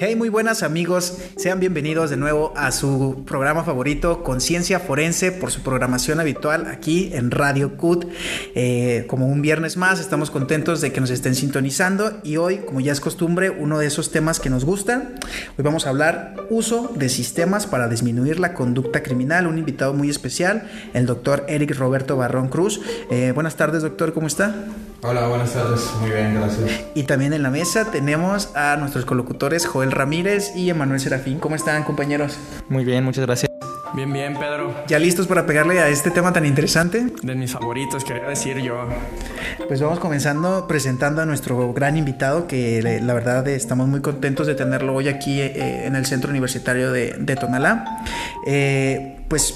Hey, muy buenas amigos, sean bienvenidos de nuevo a su programa favorito, Conciencia Forense, por su programación habitual aquí en Radio CUT. Eh, como un viernes más, estamos contentos de que nos estén sintonizando y hoy, como ya es costumbre, uno de esos temas que nos gustan. Hoy vamos a hablar uso de sistemas para disminuir la conducta criminal. Un invitado muy especial, el doctor Eric Roberto Barrón Cruz. Eh, buenas tardes, doctor, ¿cómo está? Hola, buenas tardes. Muy bien, gracias. Y también en la mesa tenemos a nuestros colocutores Joel Ramírez y Emanuel Serafín. ¿Cómo están, compañeros? Muy bien, muchas gracias. Bien, bien, Pedro. ¿Ya listos para pegarle a este tema tan interesante? De mis favoritos, quería decir yo. Pues vamos comenzando presentando a nuestro gran invitado, que la verdad estamos muy contentos de tenerlo hoy aquí eh, en el Centro Universitario de, de Tonalá. Eh, pues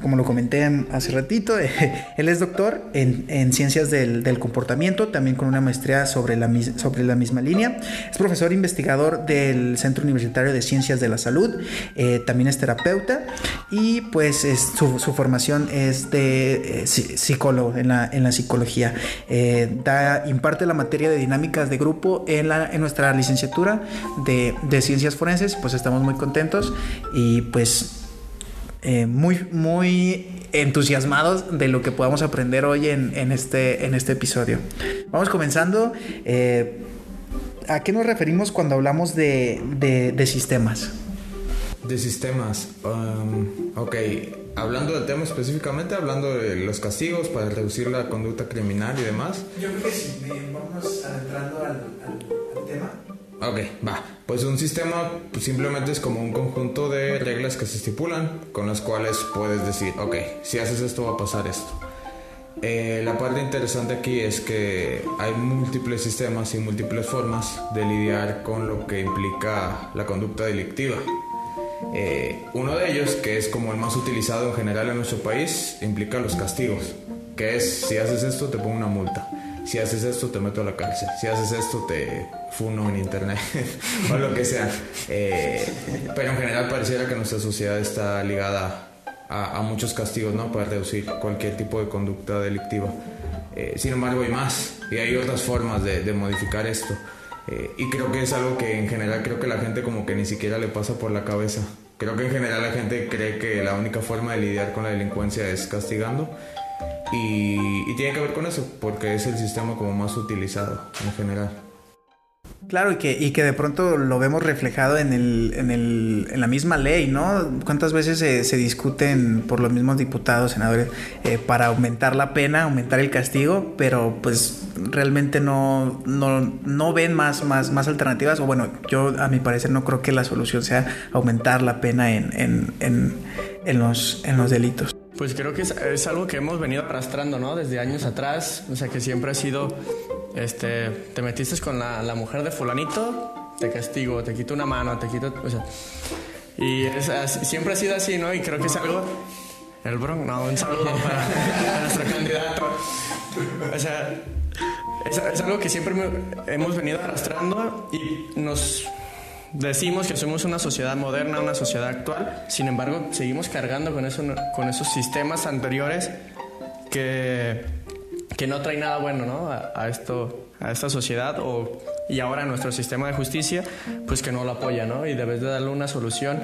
como lo comenté hace ratito, él es doctor en, ciencias del, comportamiento, también con una maestría sobre la, sobre la misma línea. Es profesor investigador del Centro Universitario de Ciencias de la Salud, eh, también es terapeuta y pues su, formación es de eh, psicólogo en la, en la psicología. Eh, da, imparte la materia de dinámicas de grupo en, la, en nuestra licenciatura de, de ciencias forenses, pues estamos muy contentos y pues eh, muy, muy entusiasmados de lo que podamos aprender hoy en, este, en este episodio. Vamos comenzando. Eh, ¿A qué nos referimos cuando hablamos de, de, sistemas? De sistemas. Um, ok, hablando del tema específicamente, hablando de los castigos para reducir la conducta criminal y demás. Yo creo que sí, vamos adentrando al. Ok, va. Pues un sistema pues, simplemente es como un conjunto de reglas que se estipulan con las cuales puedes decir, ok, si haces esto va a pasar esto. Eh, la parte interesante aquí es que hay múltiples sistemas y múltiples formas de lidiar con lo que implica la conducta delictiva. Eh, uno de ellos, que es como el más utilizado en general en nuestro país, implica los castigos, que es si haces esto te pongo una multa si haces esto te meto a la cárcel, si haces esto te funo en internet o lo que sea. Eh, pero en general pareciera que nuestra sociedad está ligada a, muchos castigos, ¿no? Para reducir cualquier tipo de conducta delictiva. Eh, sin embargo hay más y hay otras formas de, modificar esto. Eh, y creo que es algo que en general creo que la gente como que ni siquiera le pasa por la cabeza. Creo que en general la gente cree que la única forma de lidiar con la delincuencia es castigando y, tiene que ver con eso, porque es el sistema como más utilizado en general. Claro, y que, y que de pronto lo vemos reflejado en, el, en, el, en la misma ley, ¿no? ¿Cuántas veces se, se discuten por los mismos diputados, senadores, eh, para aumentar la pena, aumentar el castigo, pero pues realmente no, no, no ven más, más, más alternativas? O bueno, yo a mi parecer no creo que la solución sea aumentar la pena en, en, en, en los, en los delitos. Pues creo que es, algo que hemos venido arrastrando, ¿no? Desde años atrás, o sea, que siempre ha sido, este, te metiste con la, mujer de fulanito, te castigo, te quito una mano, te quito, o sea, y siempre ha sido así, ¿no? Y creo que es algo, el Bronx, no, un saludo para, nuestro candidato, o sea, es, es algo que siempre hemos venido arrastrando y nos Decimos que somos una sociedad moderna, una sociedad actual, sin embargo, seguimos cargando con, eso, con esos sistemas anteriores que, que no traen nada bueno ¿no? a, esto, a esta sociedad o, y ahora nuestro sistema de justicia, pues que no lo apoya, ¿no? Y debes de darle una solución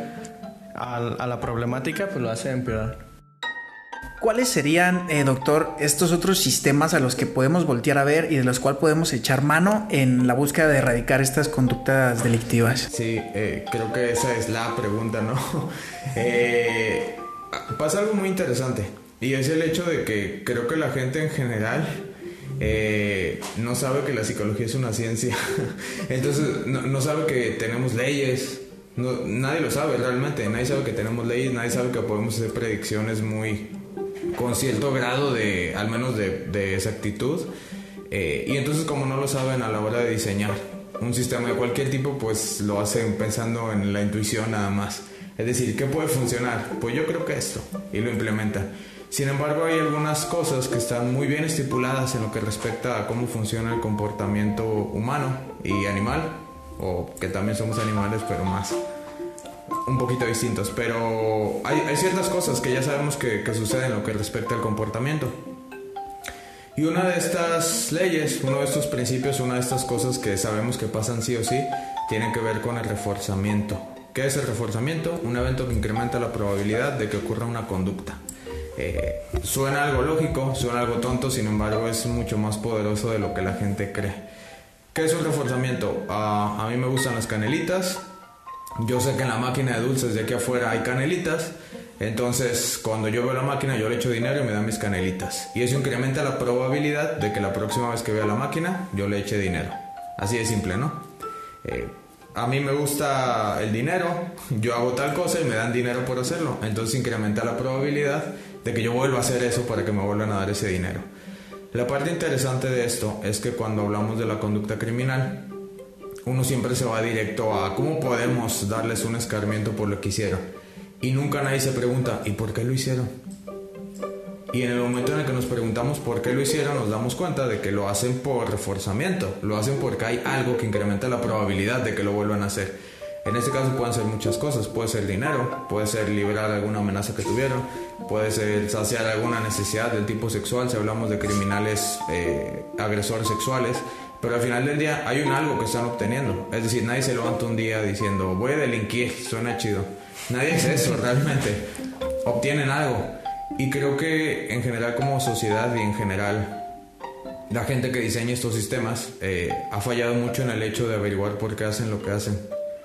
a, a la problemática, pues lo hace empeorar. ¿Cuáles serían, eh, doctor, estos otros sistemas a los que podemos voltear a ver y de los cuales podemos echar mano en la búsqueda de erradicar estas conductas delictivas? Sí, eh, creo que esa es la pregunta, ¿no? Eh, pasa algo muy interesante y es el hecho de que creo que la gente en general no sabe que la psicología es una ciencia. Entonces, no, sabe que tenemos leyes. nadie lo sabe realmente. Nadie sabe que tenemos leyes. Nadie sabe que podemos hacer predicciones muy, con cierto grado de, al menos de, de exactitud. Eh, y entonces como no lo saben a la hora de diseñar un sistema de cualquier tipo, pues lo hacen pensando en la intuición nada más. Es decir, ¿qué puede funcionar? Pues yo creo que esto, y lo implementa. Sin embargo, hay algunas cosas que están muy bien estipuladas en lo que respecta a cómo funciona el comportamiento humano y animal, o que también somos animales, pero más un poquito distintos, pero hay, ciertas cosas que ya sabemos que, suceden en lo que respecta al comportamiento. Y una de estas leyes, uno de estos principios, una de estas cosas que sabemos que pasan sí o sí, tiene que ver con el reforzamiento. ¿Qué es el reforzamiento? Un evento que incrementa la probabilidad de que ocurra una conducta. Eh, suena algo lógico, suena algo tonto, sin embargo es mucho más poderoso de lo que la gente cree. ¿Qué es un reforzamiento? Ah, a mí me gustan las canelitas. Yo sé que en la máquina de dulces de aquí afuera hay canelitas. Entonces, cuando yo veo la máquina, yo le echo dinero y me dan mis canelitas. Y eso incrementa la probabilidad de que la próxima vez que vea la máquina, yo le eche dinero. Así de simple, ¿no? Eh, a mí me gusta el dinero, yo hago tal cosa y me dan dinero por hacerlo. Entonces incrementa la probabilidad de que yo vuelva a hacer eso para que me vuelvan a dar ese dinero. La parte interesante de esto es que cuando hablamos de la conducta criminal, uno siempre se va directo a cómo podemos darles un escarmiento por lo que hicieron. Y nunca nadie se pregunta, ¿y por qué lo hicieron? Y en el momento en el que nos preguntamos por qué lo hicieron, nos damos cuenta de que lo hacen por reforzamiento, lo hacen porque hay algo que incrementa la probabilidad de que lo vuelvan a hacer. En este caso pueden ser muchas cosas, puede ser dinero, puede ser liberar alguna amenaza que tuvieron, puede ser saciar alguna necesidad del tipo sexual, si hablamos de criminales eh, agresores sexuales, pero al final del día hay un algo que están obteniendo. Es decir, nadie se levanta un día diciendo voy a delinquir, suena chido. Nadie hace eso realmente. Obtienen algo. Y creo que en general como sociedad y en general la gente que diseña estos sistemas eh, ha fallado mucho en el hecho de averiguar por qué hacen lo que hacen.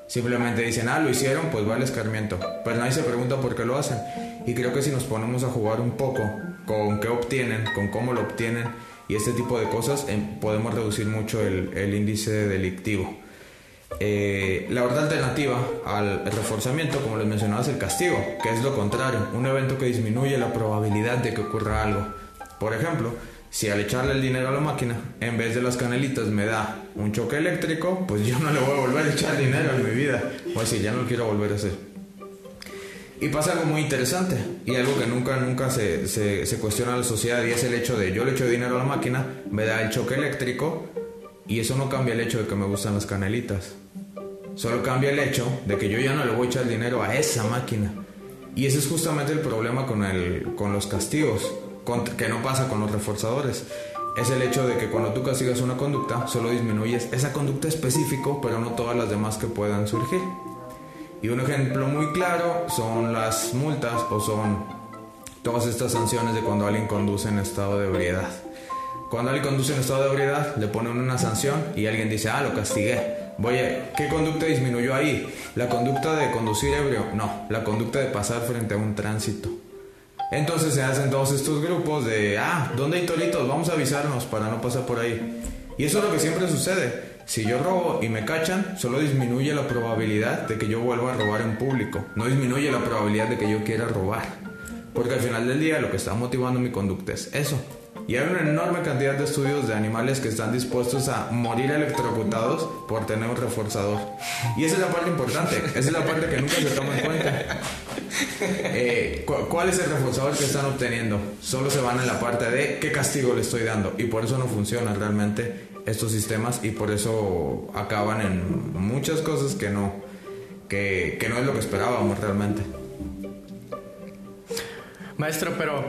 Simplemente dicen, ah, lo hicieron, pues va el escarmiento. Pero nadie se pregunta por qué lo hacen. Y creo que si nos ponemos a jugar un poco con qué obtienen, con cómo lo obtienen y este tipo de cosas, em, podemos reducir mucho el, el índice delictivo. Eh, la otra alternativa al reforzamiento, como les mencionaba, es el castigo, que es lo contrario, un evento que disminuye la probabilidad de que ocurra algo. Por ejemplo, si al echarle el dinero a la máquina, en vez de las canelitas me da un choque eléctrico, pues yo no le voy a volver a echar dinero en mi vida. O decir, ya no lo quiero volver a hacer. Y pasa algo muy interesante y algo que nunca, nunca se, se, cuestiona en la sociedad y es el hecho de yo le echo dinero a la máquina, me da el choque eléctrico y eso no cambia el hecho de que me gustan las canelitas. Solo cambia el hecho de que yo ya no le voy a echar dinero a esa máquina. Y ese es justamente el problema con, el, con los castigos que no pasa con los reforzadores. Es el hecho de que cuando tú castigas una conducta, solo disminuyes esa conducta específico, pero no todas las demás que puedan surgir. Y un ejemplo muy claro son las multas o son todas estas sanciones de cuando alguien conduce en estado de ebriedad. Cuando alguien conduce en estado de ebriedad, le ponen una sanción y alguien dice, ah, lo castigué. Oye, ¿qué conducta disminuyó ahí? ¿La conducta de conducir ebrio? No, la conducta de pasar frente a un tránsito. Entonces se hacen todos estos grupos de, ah, ¿dónde hay toritos? Vamos a avisarnos para no pasar por ahí. Y eso es lo que siempre sucede. Si yo robo y me cachan, solo disminuye la probabilidad de que yo vuelva a robar en público. No disminuye la probabilidad de que yo quiera robar. Porque al final del día lo que está motivando mi conducta es eso. Y hay una enorme cantidad de estudios de animales que están dispuestos a morir electrocutados por tener un reforzador. Y esa es la parte importante, esa es la parte que nunca se toma en cuenta. Eh, ¿Cuál es el reforzador que están obteniendo? Solo se van en la parte de qué castigo le estoy dando. Y por eso no funcionan realmente estos sistemas y por eso acaban en muchas cosas que no, que, que no es lo que esperábamos realmente. Maestro, pero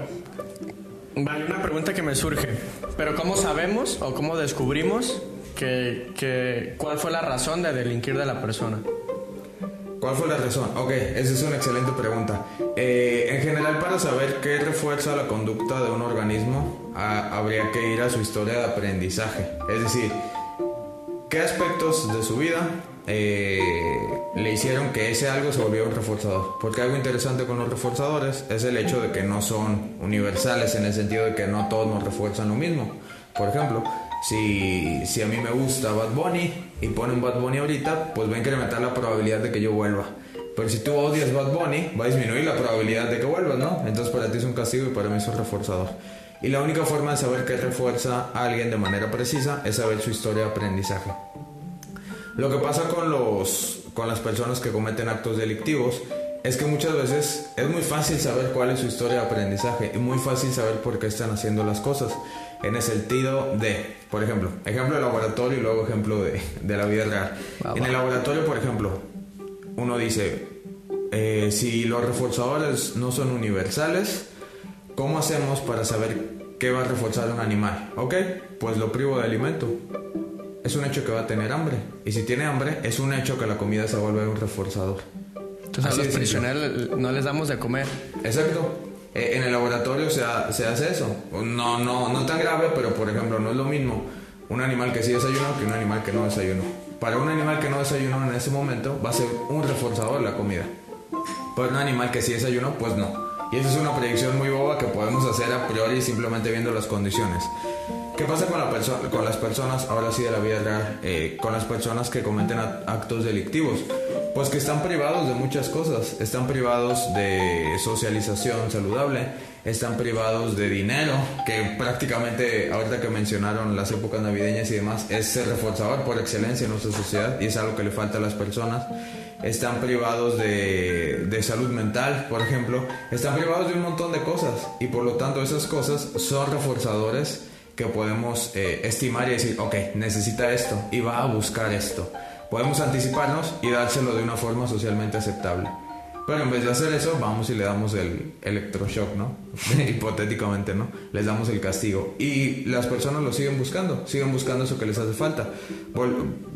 Vale, una pregunta que me surge. Pero ¿cómo sabemos o cómo descubrimos que, cuál fue la razón de delinquir de la persona? ¿Cuál fue la razón? Ok, esa es una excelente pregunta. Eh, en general, para saber qué refuerza la conducta de un organismo, habría que ir a su historia de aprendizaje. Es decir, qué aspectos de su vida eh, le hicieron que ese algo se volviera un reforzador. Porque algo interesante con los reforzadores es el hecho de que no son universales en el sentido de que no todos nos refuerzan lo mismo. Por ejemplo, si, si a mí me gusta Bad Bunny y ponen Bad Bunny ahorita, pues va a incrementar la probabilidad de que yo vuelva. Pero si tú odias Bad Bunny, va a disminuir la probabilidad de que vuelvas, ¿no? Entonces para ti es un castigo y para mí es un reforzador. Y la única forma de saber qué refuerza a alguien de manera precisa es saber su historia de aprendizaje. Lo que pasa con, los, con las personas que cometen actos delictivos es que muchas veces es muy fácil saber cuál es su historia de aprendizaje y muy fácil saber por qué están haciendo las cosas. En el sentido de, por ejemplo, ejemplo de laboratorio y luego ejemplo de, de la vida real. en el laboratorio, por ejemplo, uno dice, eh, si los reforzadores no son universales, ¿cómo hacemos para saber ¿qué va a reforzar un animal? Ok, pues lo privo de alimento. Es un hecho que va a tener hambre. Y si tiene hambre, es un hecho que la comida se vuelve un reforzador. Entonces a los prisioneros no les damos de comer. Exacto. Eh, en el laboratorio se, se, hace eso. No, no, no tan grave, pero por ejemplo, no es lo mismo un animal que sí desayuna que un animal que no desayunó. Para un animal que no desayunó en ese momento va a ser un reforzador la comida. Para un animal que sí desayunó, pues no. Y esa es una predicción muy boba que podemos hacer a priori simplemente viendo las condiciones. ¿Qué pasa con, la con las personas, ahora sí de la vida real, eh, con las personas que cometen actos delictivos? Pues que están privados de muchas cosas, están privados de socialización saludable, están privados de dinero, que prácticamente ahorita que mencionaron las épocas navideñas y demás, es el reforzador por excelencia en nuestra sociedad y es algo que le falta a las personas. Están privados de, de salud mental, por ejemplo, están privados de un montón de cosas y por lo tanto esas cosas son reforzadores que podemos eh, estimar y decir, ok, necesita esto y va a buscar esto. Podemos anticiparnos y dárselo de una forma socialmente aceptable. Pero en vez de hacer eso, vamos y le damos el electroshock, ¿no? Hipotéticamente, ¿no? Les damos el castigo. Y las personas lo siguen buscando, siguen buscando eso que les hace falta.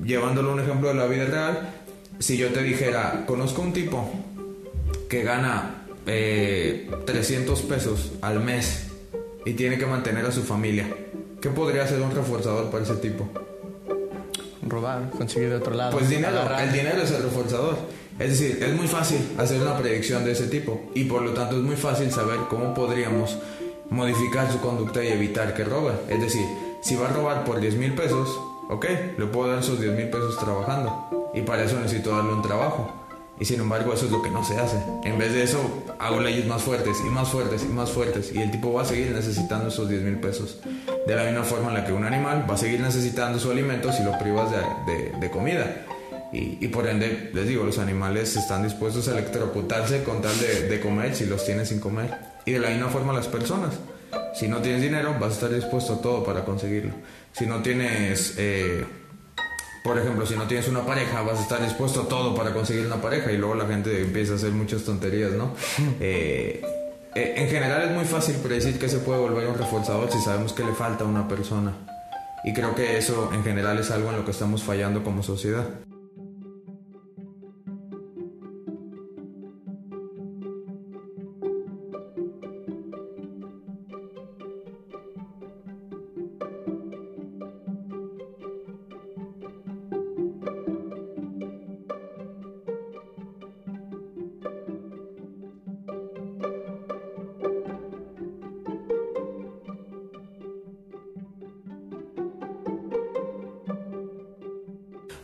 llevándolo a un ejemplo de la vida real, si yo te dijera, conozco un tipo que gana 300 eh, pesos al mes y tiene que mantener a su familia, ¿qué podría ser un reforzador para ese tipo? Robar, conseguir de otro lado. Pues dinero, el dinero es el reforzador. Es decir, es muy fácil hacer una predicción de ese tipo y por lo tanto es muy fácil saber cómo podríamos modificar su conducta y evitar que robe. Es decir, si va a robar por 10 mil pesos, ok, le puedo dar esos 10 mil pesos trabajando y para eso necesito darle un trabajo. Y sin embargo eso es lo que no se hace. En vez de eso hago leyes más fuertes y más fuertes y más fuertes y el tipo va a seguir necesitando esos 10 mil pesos. De la misma forma en la que un animal va a seguir necesitando su alimento si lo privas de, de comida. Y, por ende, les digo, los animales están dispuestos a electrocutarse con tal de, comer si los tienes sin comer. Y de la misma forma las personas. Si no tienes dinero, vas a estar dispuesto a todo para conseguirlo. Si no tienes, eh, por ejemplo, si no tienes una pareja, vas a estar dispuesto a todo para conseguir una pareja. Y luego la gente empieza a hacer muchas tonterías, ¿no? Eh, eh, en general es muy fácil predecir que se puede volver un reforzador si sabemos que le falta a una persona. Y creo que eso en general es algo en lo que estamos fallando como sociedad.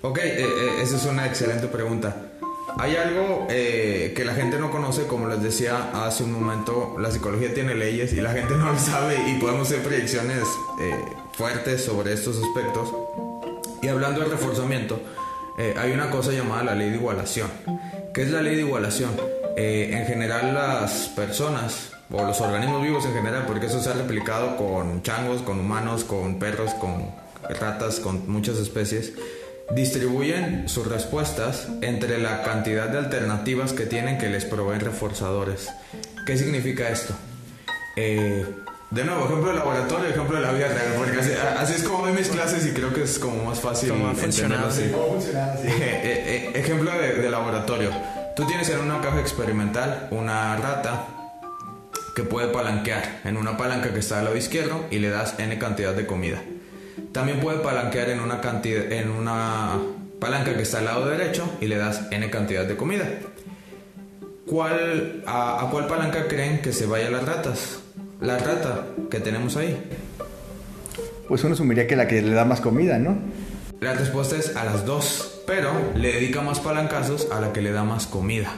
Ok, eh, eh, esa es una excelente pregunta. Hay algo eh, que la gente no conoce, como les decía hace un momento, la psicología tiene leyes y la gente no lo sabe y podemos hacer predicciones fuertes sobre estos aspectos. Y hablando de reforzamiento, hay una cosa llamada la ley de igualación. ¿Qué es la ley de igualación? en general las personas o los organismos vivos en general, porque eso se ha replicado con changos, con humanos, con perros, con ratas, con muchas especies, distribuyen sus respuestas entre la cantidad de alternativas que tienen que les proveen reforzadores. ¿Qué significa esto? Eh, de nuevo, ejemplo de laboratorio, ejemplo de la vida real, porque así, es como doy mis clases y creo que es como más fácil entenderlo así. Eh, eh, ejemplo de, de laboratorio. Tú tienes en una caja experimental una rata que puede palanquear en una palanca que está al lado izquierdo y le das n cantidad de comida. También puede palanquear en una, cantidad, en una palanca que está al lado derecho y le das n cantidad de comida. ¿Cuál, a, cuál palanca creen que se vayan las ratas? La rata que tenemos ahí. Pues uno asumiría que la que le da más comida, ¿no? La respuesta es a las dos, pero le dedica más palancazos a la que le da más comida.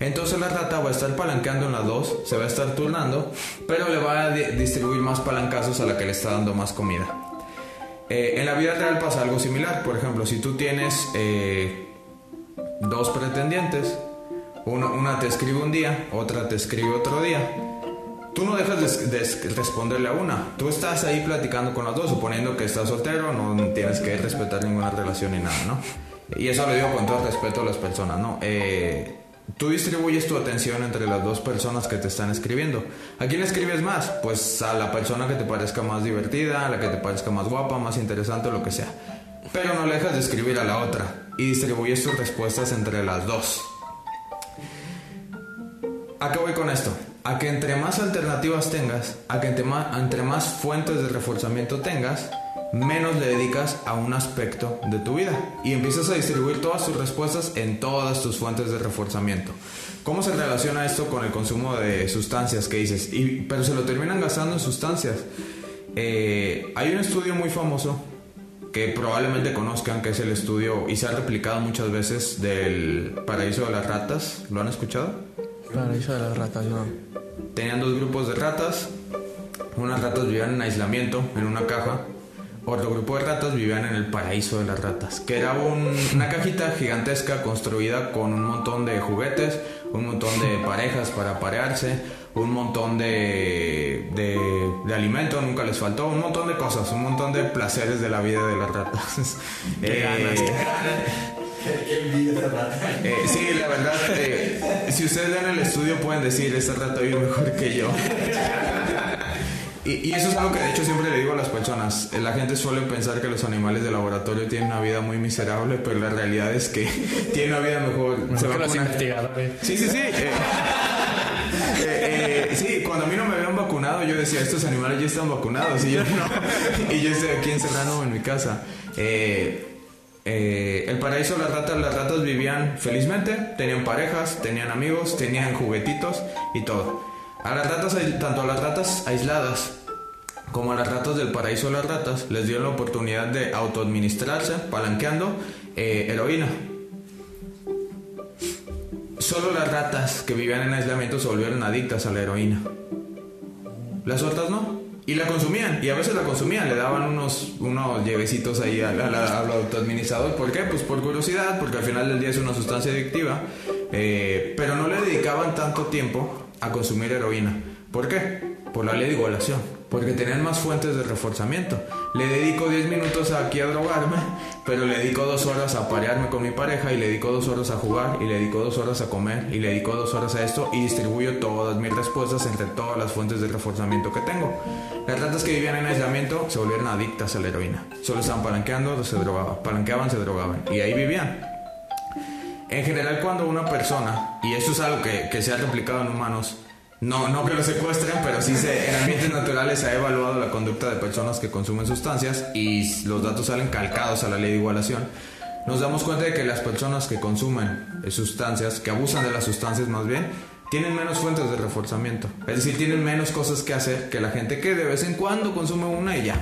Entonces la rata va a estar palanqueando en las dos, se va a estar turnando, pero le va a distribuir más palancazos a la que le está dando más comida. Eh, en la vida real pasa algo similar. Por ejemplo, si tú tienes eh, dos pretendientes, una, te escribe un día, otra te escribe otro día, tú no dejas de, responderle a una. Tú estás ahí platicando con las dos, suponiendo que estás soltero, no tienes que respetar ninguna relación ni nada, ¿no? Y eso lo digo con todo respeto a las personas, ¿no? Eh, Tú distribuyes tu atención entre las dos personas que te están escribiendo. ¿A quién escribes más? Pues a la persona que te parezca más divertida, a la que te parezca más guapa, más interesante, lo que sea. Pero no le dejas de escribir a la otra y distribuyes tus respuestas entre las dos. ¿A qué voy con esto? A que entre más alternativas tengas, a que entre más, entre más fuentes de reforzamiento tengas, menos le dedicas a un aspecto de tu vida y empiezas a distribuir todas tus respuestas en todas tus fuentes de reforzamiento. ¿Cómo se relaciona esto con el consumo de sustancias que dices? Y, pero se lo terminan gastando en sustancias. Eh, hay un estudio muy famoso que probablemente conozcan, que es el estudio y se ha replicado muchas veces del paraíso de las ratas. ¿Lo han escuchado? Paraíso de las ratas, no. Tenían dos grupos de ratas. Unas ratas vivían en aislamiento, en una caja, otro grupo de ratas vivían en el paraíso de las ratas, que era una cajita gigantesca construida con un montón de juguetes, un montón de parejas para aparearse, un montón de, de, alimento, nunca les faltó, un montón de cosas, un montón de placeres de la vida de las ratas. Qué ganas, eh, sí, la verdad, eh, si ustedes ven el estudio pueden decir, esta rata vive mejor que yo. Y, eso es algo que de hecho siempre le digo a las personas. La gente suele pensar que los animales de laboratorio tienen una vida muy miserable, pero la realidad es que tienen una vida mejor. Se que los investigadores. Sí, sí, sí. Eh, eh, eh, sí, cuando a mí no me habían vacunado, yo decía, estos animales ya están vacunados y yo no. Y yo estoy aquí encerrado en mi casa. el paraíso de las ratas, las ratas vivían felizmente, tenían parejas, tenían amigos, tenían juguetitos y todo. A las ratas, tanto a las ratas aisladas como a las ratas del paraíso las ratas, les dio la oportunidad de autoadministrarse, palanqueando eh, heroína. Solo las ratas que vivían en aislamiento se volvieron adictas a la heroína. Las otras no. Y la consumían, y a veces la consumían, le daban unos, unos llevecitos ahí al, autoadministrador. ¿Por qué? Pues por curiosidad, porque al final del día es una sustancia adictiva. Eh, pero no le dedicaban tanto tiempo a consumir heroína. ¿Por qué? Por la ley de igualación. Porque tenían más fuentes de reforzamiento. Le dedico 10 minutos aquí a drogarme, pero le dedico 2 horas a parearme con mi pareja, y le dedico 2 horas a jugar, y le dedico 2 horas a comer, y le dedico 2 horas a esto, y distribuyo todas mis respuestas entre todas las fuentes de reforzamiento que tengo. Las ratas que vivían en aislamiento se volvieron adictas a la heroína. Solo estaban palanqueando, se drogaban. Palanqueaban, se drogaban. Y ahí vivían. En general, cuando una persona, y eso es algo que, que se ha replicado en humanos, no, no que lo secuestren, pero sí se, en ambientes naturales se ha evaluado la conducta de personas que consumen sustancias y los datos salen calcados a la ley de igualación. Nos damos cuenta de que las personas que consumen sustancias, que abusan de las sustancias más bien, tienen menos fuentes de reforzamiento. Es decir, tienen menos cosas que hacer que la gente que de vez en cuando consume una y ya.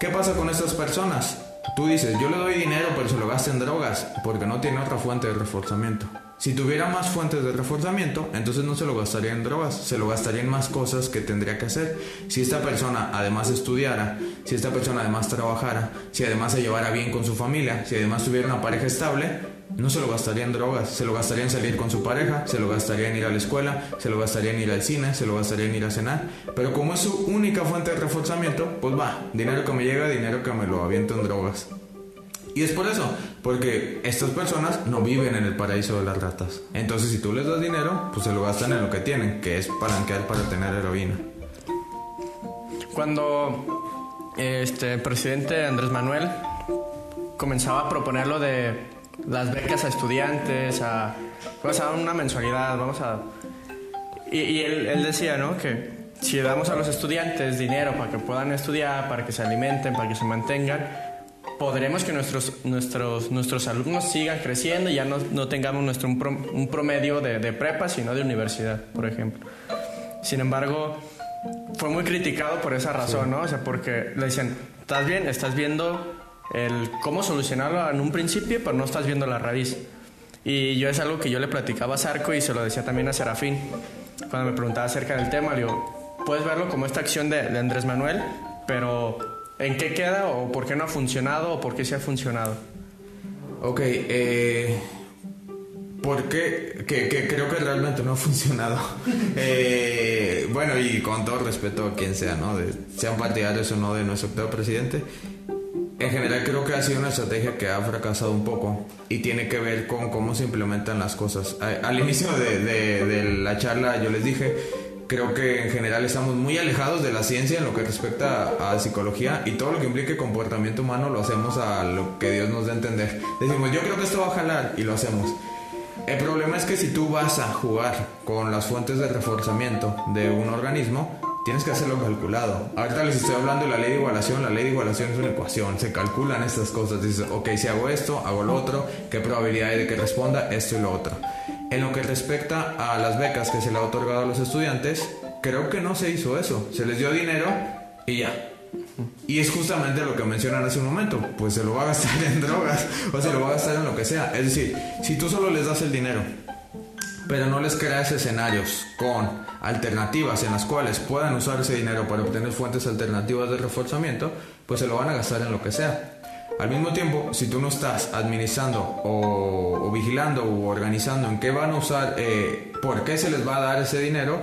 ¿Qué pasa con estas personas? Tú dices, yo le doy dinero, pero se lo gasta en drogas, porque no tiene otra fuente de reforzamiento. Si tuviera más fuentes de reforzamiento, entonces no se lo gastaría en drogas, se lo gastaría en más cosas que tendría que hacer. Si esta persona además estudiara, si esta persona además trabajara, si además se llevara bien con su familia, si además tuviera una pareja estable, no se lo gastaría en drogas, se lo gastaría en salir con su pareja, se lo gastaría en ir a la escuela, se lo gastaría en ir al cine, se lo gastaría en ir a cenar. Pero como es su única fuente de reforzamiento, pues va, dinero que me llega, dinero que me lo aviento en drogas. Y es por eso, porque estas personas no viven en el paraíso de las ratas. Entonces, si tú les das dinero, pues se lo gastan en lo que tienen, que es palanquear para tener heroína. Cuando este presidente Andrés Manuel comenzaba a proponer lo de las becas a estudiantes, a, vamos a una mensualidad, vamos a... Y, él, él decía, ¿no? Que si damos a los estudiantes dinero para que puedan estudiar, para que se alimenten, para que se mantengan, podremos que nuestros, nuestros, nuestros alumnos sigan creciendo y ya no, no tengamos nuestro, un, promedio de, de, prepa, sino de universidad, por ejemplo. Sin embargo, fue muy criticado por esa razón, ¿no? O sea, porque le dicen, estás bien, estás viendo el cómo solucionarlo en un principio, pero no estás viendo la raíz. Y yo es algo que yo le platicaba a Sarco y se lo decía también a Serafín. Cuando me preguntaba acerca del tema, le digo, puedes verlo como esta acción de, de Andrés Manuel, pero ¿En qué queda o por qué no ha funcionado o por qué sí ha funcionado? Ok, eh, ¿por qué? Que, creo que realmente no ha funcionado. Eh, bueno, y con todo respeto a quien sea, ¿no? De, sean partidarios o no de nuestro octavo presidente. En general creo que ha sido una estrategia que ha fracasado un poco y tiene que ver con cómo se implementan las cosas. Al inicio de, la charla yo les dije, creo que en general estamos muy alejados de la ciencia en lo que respecta a, psicología y todo lo que implique comportamiento humano lo hacemos a lo que Dios nos da a entender. Decimos, yo creo que esto va a jalar y lo hacemos. El problema es que si tú vas a jugar con las fuentes de reforzamiento de un organismo, tienes que hacerlo calculado. Ahorita les estoy hablando de la ley de igualación. La ley de igualación es una ecuación. Se calculan estas cosas. Dices, ok, si hago esto, hago lo otro. ¿Qué probabilidad hay de que responda esto y lo otro? En lo que respecta a las becas que se le ha otorgado a los estudiantes, creo que no se hizo eso. Se les dio dinero y ya. Y es justamente lo que mencionan hace un momento, pues se lo va a gastar en drogas o se lo va a gastar en lo que sea. Es decir, si tú solo les das el dinero pero no les creas escenarios con alternativas en las cuales puedan usar ese dinero para obtener fuentes alternativas de reforzamiento, pues se lo van a gastar en lo que sea. Al mismo tiempo, si tú no estás administrando o, vigilando o organizando en qué van a usar, eh, por qué se les va a dar ese dinero,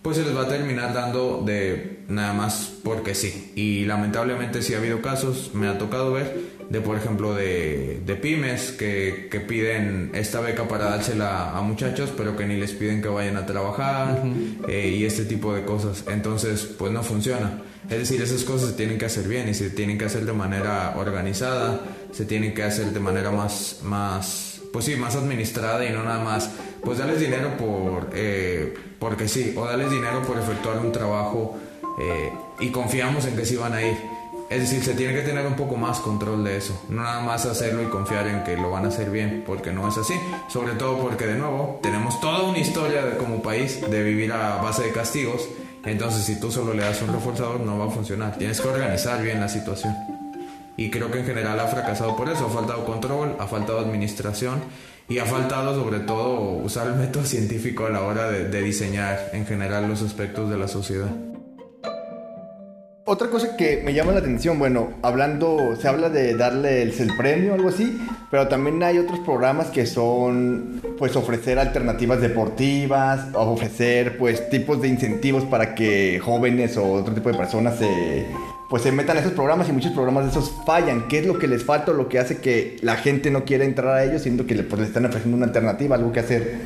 pues se les va a terminar dando de nada más porque sí. Y lamentablemente sí ha habido casos, me ha tocado ver, de por ejemplo de, de pymes que, que, piden esta beca para dársela a muchachos pero que ni les piden que vayan a trabajar eh, y este tipo de cosas. Entonces pues no funciona. Es decir esas cosas se tienen que hacer bien y se tienen que hacer de manera organizada se tienen que hacer de manera más más pues sí más administrada y no nada más pues darles dinero por eh, porque sí o darles dinero por efectuar un trabajo eh, y confiamos en que sí van a ir es decir, se tiene que tener un poco más control de eso, no nada más hacerlo y confiar en que lo van a hacer bien, porque no es así. Sobre todo porque, de nuevo, tenemos toda una historia como país de vivir a base de castigos. Entonces, si tú solo le das un reforzador, no va a funcionar. Tienes que organizar bien la situación. Y creo que en general ha fracasado por eso. Ha faltado control, ha faltado administración y ha faltado sobre todo usar el método científico a la hora de diseñar en general los aspectos de la sociedad. Otra cosa que me llama la atención, bueno, hablando, se habla de darle el, premio o algo así, pero también hay otros programas que son, pues, ofrecer alternativas deportivas, ofrecer, pues, tipos de incentivos para que jóvenes o otro tipo de personas se pues se metan a esos programas y muchos programas de esos fallan. ¿Qué es lo que les falta o lo que hace que la gente no quiera entrar a ellos, siendo que le, pues, están ofreciendo una alternativa, algo que hacer?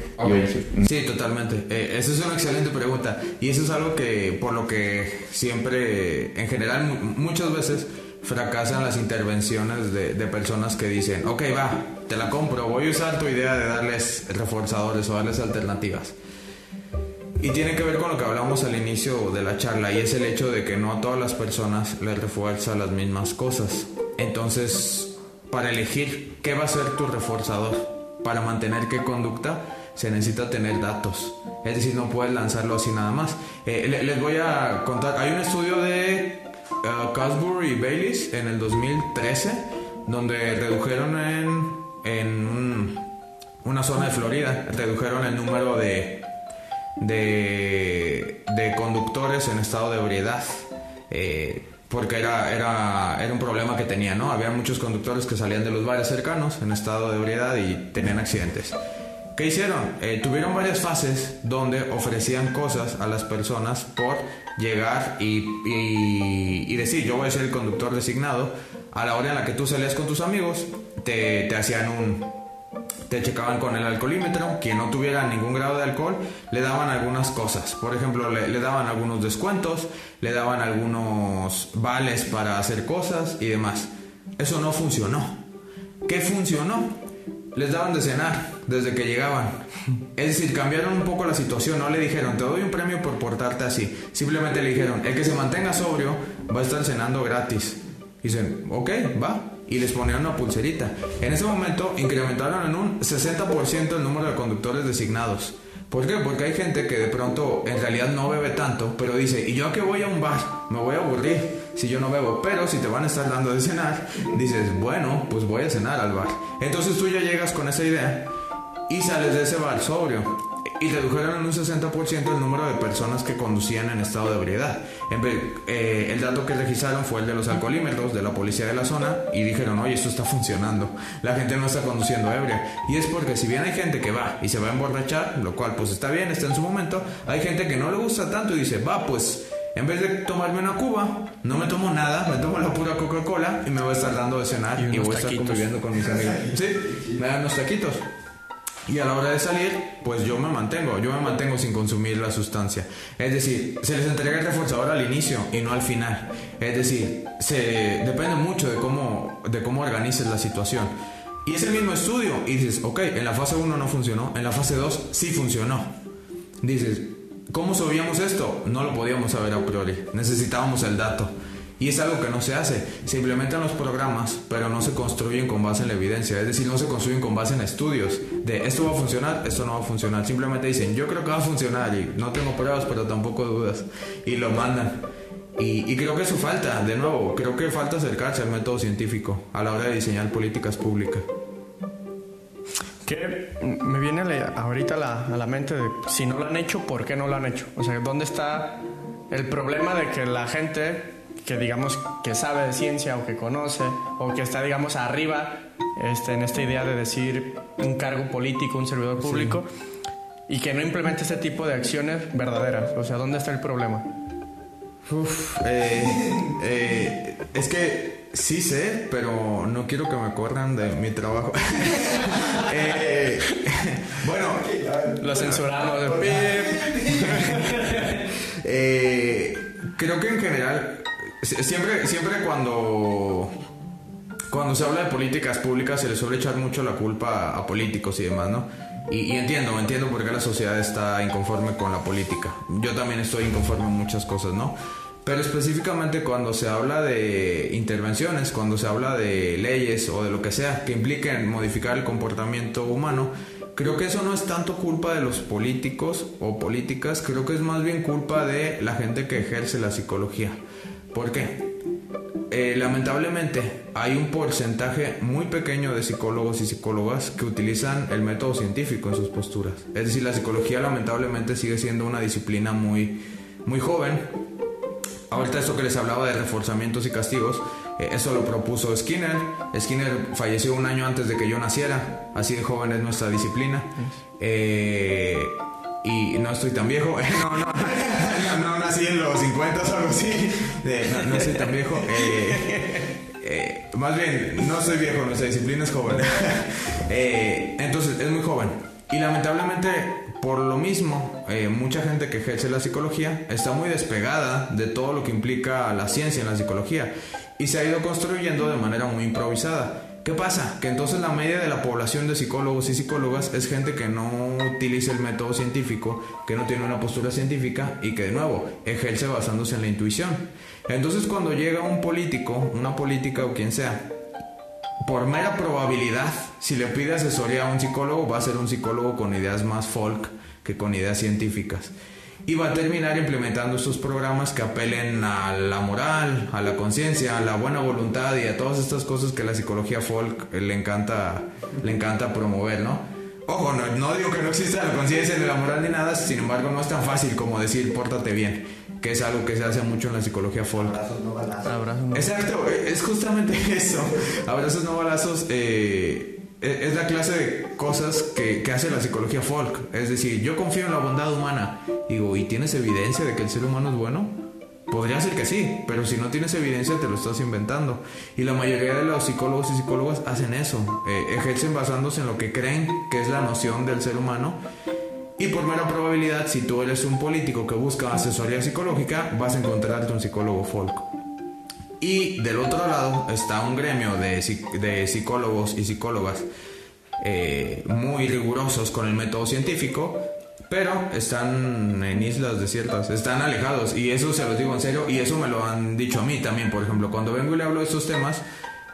Sí, totalmente. Eh, esa es una excelente pregunta. Y eso es algo que, por lo que siempre, en general, muchas veces fracasan las intervenciones de, de personas que dicen, ok, va, te la compro, voy a usar tu idea de darles reforzadores o darles alternativas. Y tiene que ver con lo que hablamos al inicio de la charla y es el hecho de que no a todas las personas les refuerza las mismas cosas. Entonces, para elegir qué va a ser tu reforzador, para mantener qué conducta, se necesita tener datos. Es decir, no puedes lanzarlo así nada más. Eh, les voy a contar, hay un estudio de uh, y Bayliss en el 2013 donde redujeron en, en una zona de Florida, redujeron el número de de, de conductores en estado de ebriedad. Eh, porque era, era, era un problema que tenía, ¿no? Había muchos conductores que salían de los bares cercanos en estado de ebriedad y tenían accidentes. ¿Qué hicieron? Eh, tuvieron varias fases donde ofrecían cosas a las personas por llegar y, y, decir, yo voy a ser el conductor designado. A la hora en la que tú salías con tus amigos, te, te hacían un, te checaban con el alcoholímetro, quien no tuviera ningún grado de alcohol, le daban algunas cosas. Por ejemplo, le, daban algunos descuentos, le daban algunos vales para hacer cosas y demás. Eso no funcionó. ¿Qué funcionó? Les daban de cenar desde que llegaban. Es decir, cambiaron un poco la situación. No le dijeron, te doy un premio por portarte así. Simplemente le dijeron, el que se mantenga sobrio va a estar cenando gratis. dicen, ok, va y les ponían una pulserita. En ese momento incrementaron en un 60% el número de conductores designados. ¿Por qué? Porque hay gente que de pronto en realidad no bebe tanto, pero dice, ¿y yo a qué voy a un bar? Me voy a aburrir si yo no bebo. Pero si te van a estar dando de cenar, dices, bueno, pues voy a cenar al bar. Entonces tú ya llegas con esa idea y sales de ese bar sobrio y redujeron en un 60% el número de personas que conducían en estado de ebriedad. Eh, el dato que registraron fue el de los alcoholímetros de la policía de la zona y dijeron, oye, esto está funcionando, la gente no está conduciendo ebria. Y es porque si bien hay gente que va y se va a emborrachar, lo cual pues está bien, está en su momento, hay gente que no le gusta tanto y dice, va, pues En vez de tomarme una cuba, no me tomo nada, me tomo la pura Coca-Cola y me voy a estar dando de cenar Y y, voy a estar conviviendo con mis amigos. Sí, me dan unos taquitos. Y a la hora de salir, pues yo me mantengo, yo me mantengo sin consumir la sustancia. Es decir, se les entrega el reforzador al inicio y no al final. Es decir, se depende mucho de cómo, de cómo organices la situación. Y es el mismo estudio y dices, ok, en la fase 1 no funcionó, en la fase 2 sí funcionó. Dices, ¿cómo sabíamos esto? No lo podíamos saber a priori, necesitábamos el dato. Y es algo que no se hace. Se implementan los programas, pero no se construyen con base en la evidencia. Es decir, no se construyen con base en estudios. De esto va a funcionar, esto no va a funcionar. Simplemente dicen, yo creo que va a funcionar y no tengo pruebas, pero tampoco dudas. Y lo mandan. Y, creo que eso falta, de nuevo, creo que falta acercarse al método científico a la hora de diseñar políticas públicas. Que me viene ahorita a la, a la mente de si no lo han hecho, ¿por qué no lo han hecho? O sea, ¿dónde está el problema de que la gente que digamos que sabe de ciencia o que conoce o que está digamos arriba este, en esta idea de decir un cargo político, un servidor público y que no implemente este tipo de acciones verdaderas? O sea, ¿dónde está el problema? Uf, eh, eh, es que sí sé, pero no quiero que me corran de mi trabajo. Eh, bueno, Lo censuramos. eh, creo que en general, siempre, siempre cuando, cuando se habla de políticas públicas se le suele echar mucho la culpa a políticos y demás, ¿no? Y, y entiendo, entiendo por qué la sociedad está inconforme con la política. Yo también estoy inconforme en muchas cosas, ¿no? Pero específicamente cuando se habla de intervenciones, cuando se habla de leyes o de lo que sea que impliquen modificar el comportamiento humano, creo que eso no es tanto culpa de los políticos o políticas, creo que es más bien culpa de la gente que ejerce la psicología. ¿Por qué? Eh, lamentablemente hay un porcentaje muy pequeño de psicólogos y psicólogas que utilizan el método científico en sus posturas. Es decir, la psicología lamentablemente sigue siendo una disciplina muy, muy joven. Ahorita esto que les hablaba de reforzamientos y castigos, eh, eso lo propuso Skinner. Skinner falleció un año antes de que yo naciera, así de joven es nuestra disciplina. Eh, y no estoy tan viejo, no, no, no, no nací en los 50 o algo así, Eh, no, no soy tan viejo. eh, eh, más bien, no soy viejo, nuestra disciplina es joven. Eh, entonces, es muy joven. Y lamentablemente, por lo mismo, mucha gente que ejerce la psicología está muy despegada de todo lo que implica la ciencia en la psicología y se ha ido construyendo de manera muy improvisada. ¿Qué pasa? Que entonces la media de la población de psicólogos y psicólogas es gente que no utiliza el método científico, que no tiene una postura científica y que de nuevo ejerce basándose en la intuición. Entonces cuando llega un político, una política o quien sea, por mera probabilidad, si le pide asesoría a un psicólogo, va a ser un psicólogo con ideas más folk que con ideas científicas. Y va a terminar implementando estos programas que apelen a la moral, a la conciencia, a la buena voluntad y a todas estas cosas que la psicología folk eh, le encanta, le encanta promover, ¿no? Ojo, no, no digo que no exista la conciencia ni la moral ni nada, sin embargo no es tan fácil como decir pórtate bien, que es algo que se hace mucho en la psicología folk. Abrazos, ¿no? Exacto, es justamente eso. Abrazos no balazos eh, es es la clase de cosas que, que hace la psicología folk. Es decir, yo confío en la bondad humana. Digo, ¿y tienes evidencia de que el ser humano es bueno? Podría ser que sí, pero si no tienes evidencia te lo estás inventando. Y la mayoría de los psicólogos y psicólogas hacen eso. eh, ejercen basándose en lo que creen que es la noción del ser humano. Y por mera probabilidad, si tú eres un político que busca asesoría psicológica, vas a encontrarte un psicólogo folk. Y del otro lado está un gremio de, de psicólogos y psicólogas eh, muy rigurosos con el método científico, pero están en islas desiertas, están alejados. Y eso se los digo en serio, y eso me lo han dicho a mí también, por ejemplo. Cuando vengo y le hablo de estos temas,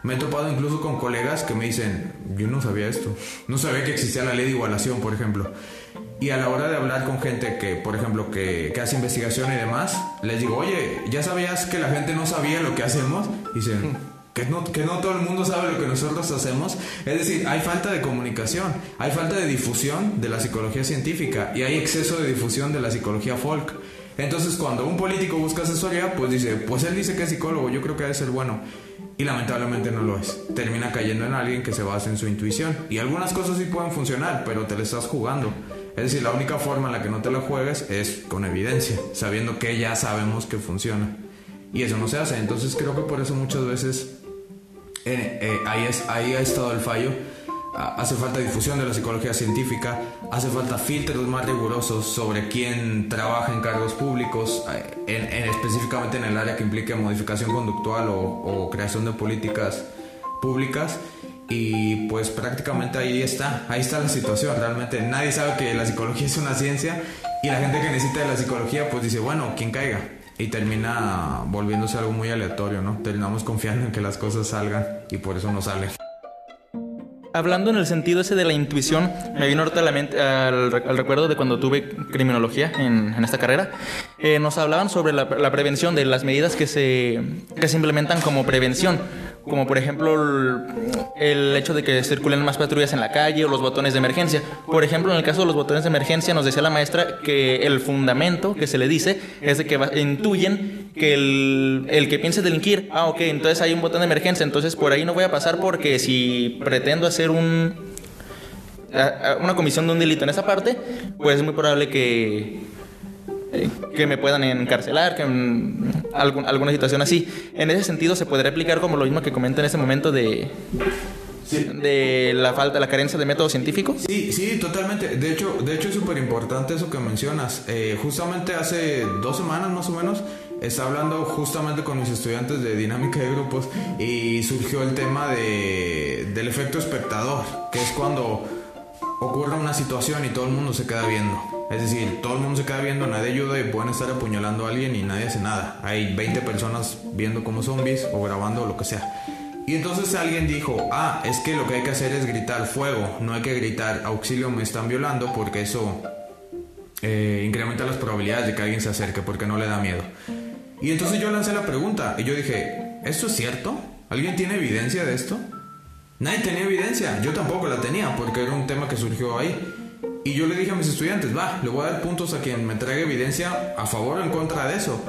me he topado incluso con colegas que me dicen, yo no sabía esto, no sabía que existía la ley de igualación, por ejemplo. Y a la hora de hablar con gente que, por ejemplo, que, que hace investigación y demás, les digo, oye, ¿ya sabías que la gente no sabía lo que hacemos? Y dicen, que no, que no todo el mundo sabe lo que nosotros hacemos. Es decir, hay falta de comunicación, hay falta de difusión de la psicología científica y hay exceso de difusión de la psicología folk. Entonces, cuando un político busca asesoría, pues dice, pues él dice que es psicólogo, yo creo que debe ser bueno. Y lamentablemente no lo es. Termina cayendo en alguien que se basa en su intuición. Y algunas cosas sí pueden funcionar, pero te le estás jugando. Es decir, la única forma en la que no te la juegues es con evidencia, sabiendo que ya sabemos que funciona. Y eso no se hace. Entonces creo que por eso muchas veces eh, eh, ahí, es, ha estado el fallo. Ah, hace falta difusión de la psicología científica, hace falta filtros más rigurosos sobre quién trabaja en cargos públicos, eh, en, específicamente en el área que implique modificación conductual o creación de políticas públicas. Y pues prácticamente ahí está, ahí está la situación. Realmente nadie sabe que la psicología es una ciencia y la gente que necesita de la psicología pues dice, bueno, quien caiga. Y termina volviéndose algo muy aleatorio, ¿no? Terminamos confiando en que las cosas salgan y por eso no salen. Hablando en el sentido ese de la intuición, me vino ahorita la mente, al, recuerdo de cuando tuve criminología en, en esta carrera. Eh, nos hablaban sobre la, la, prevención, de las medidas que se, que se implementan como prevención como por ejemplo el, hecho de que circulen más patrullas en la calle o los botones de emergencia. Por ejemplo, en el caso de los botones de emergencia, nos decía la maestra que el fundamento que se le dice es de que intuyen que el, el, que piense delinquir, ah, ok, entonces hay un botón de emergencia, entonces por ahí no voy a pasar porque si pretendo hacer un una comisión de un delito en esa parte, pues es muy probable que que me puedan encarcelar, que algún, alguna situación así. En ese sentido se podría aplicar como lo mismo que comenta en ese momento de, de la falta, la carencia de método científico. Sí, sí, totalmente. De hecho, de hecho es súper importante eso que mencionas. Eh, justamente hace dos semanas más o menos estaba hablando justamente con mis estudiantes de dinámica de grupos y surgió el tema de, del efecto espectador, que es cuando ocurre una situación y todo el mundo se queda viendo. Es decir, todo el mundo se queda viendo, nadie ayuda y pueden estar apuñalando a alguien y nadie hace nada. Hay 20 personas viendo como zombies o grabando o lo que sea. Y entonces alguien dijo, ah, es que lo que hay que hacer es gritar fuego, no hay que gritar auxilio me están violando porque eso eh, incrementa las probabilidades de que alguien se acerque porque no le da miedo. Y entonces yo lancé la pregunta y yo dije, ¿esto es cierto? ¿Alguien tiene evidencia de esto? Nadie tenía evidencia, yo tampoco la tenía porque era un tema que surgió ahí. Y yo le dije a mis estudiantes, va, le voy a dar puntos a quien me traiga evidencia a favor o en contra de eso.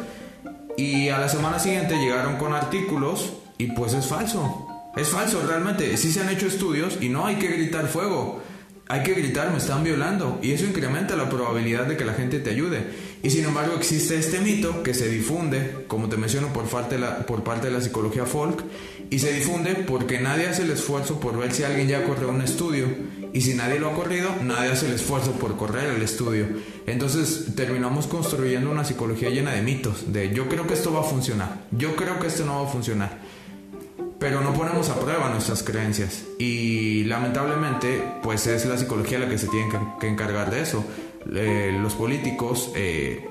Y a la semana siguiente llegaron con artículos y pues es falso. Es falso realmente. Sí se han hecho estudios y no hay que gritar fuego. Hay que gritar, me están violando. Y eso incrementa la probabilidad de que la gente te ayude. Y sin embargo existe este mito que se difunde, como te menciono, por parte de la, por parte de la psicología folk y se difunde porque nadie hace el esfuerzo por ver si alguien ya corrió un estudio. Y si nadie lo ha corrido, nadie hace el esfuerzo por correr el estudio. Entonces terminamos construyendo una psicología llena de mitos. De yo creo que esto va a funcionar. Yo creo que esto no va a funcionar. Pero no ponemos a prueba nuestras creencias. Y lamentablemente, pues es la psicología la que se tiene que, encargar de eso. Eh, los políticos, eh,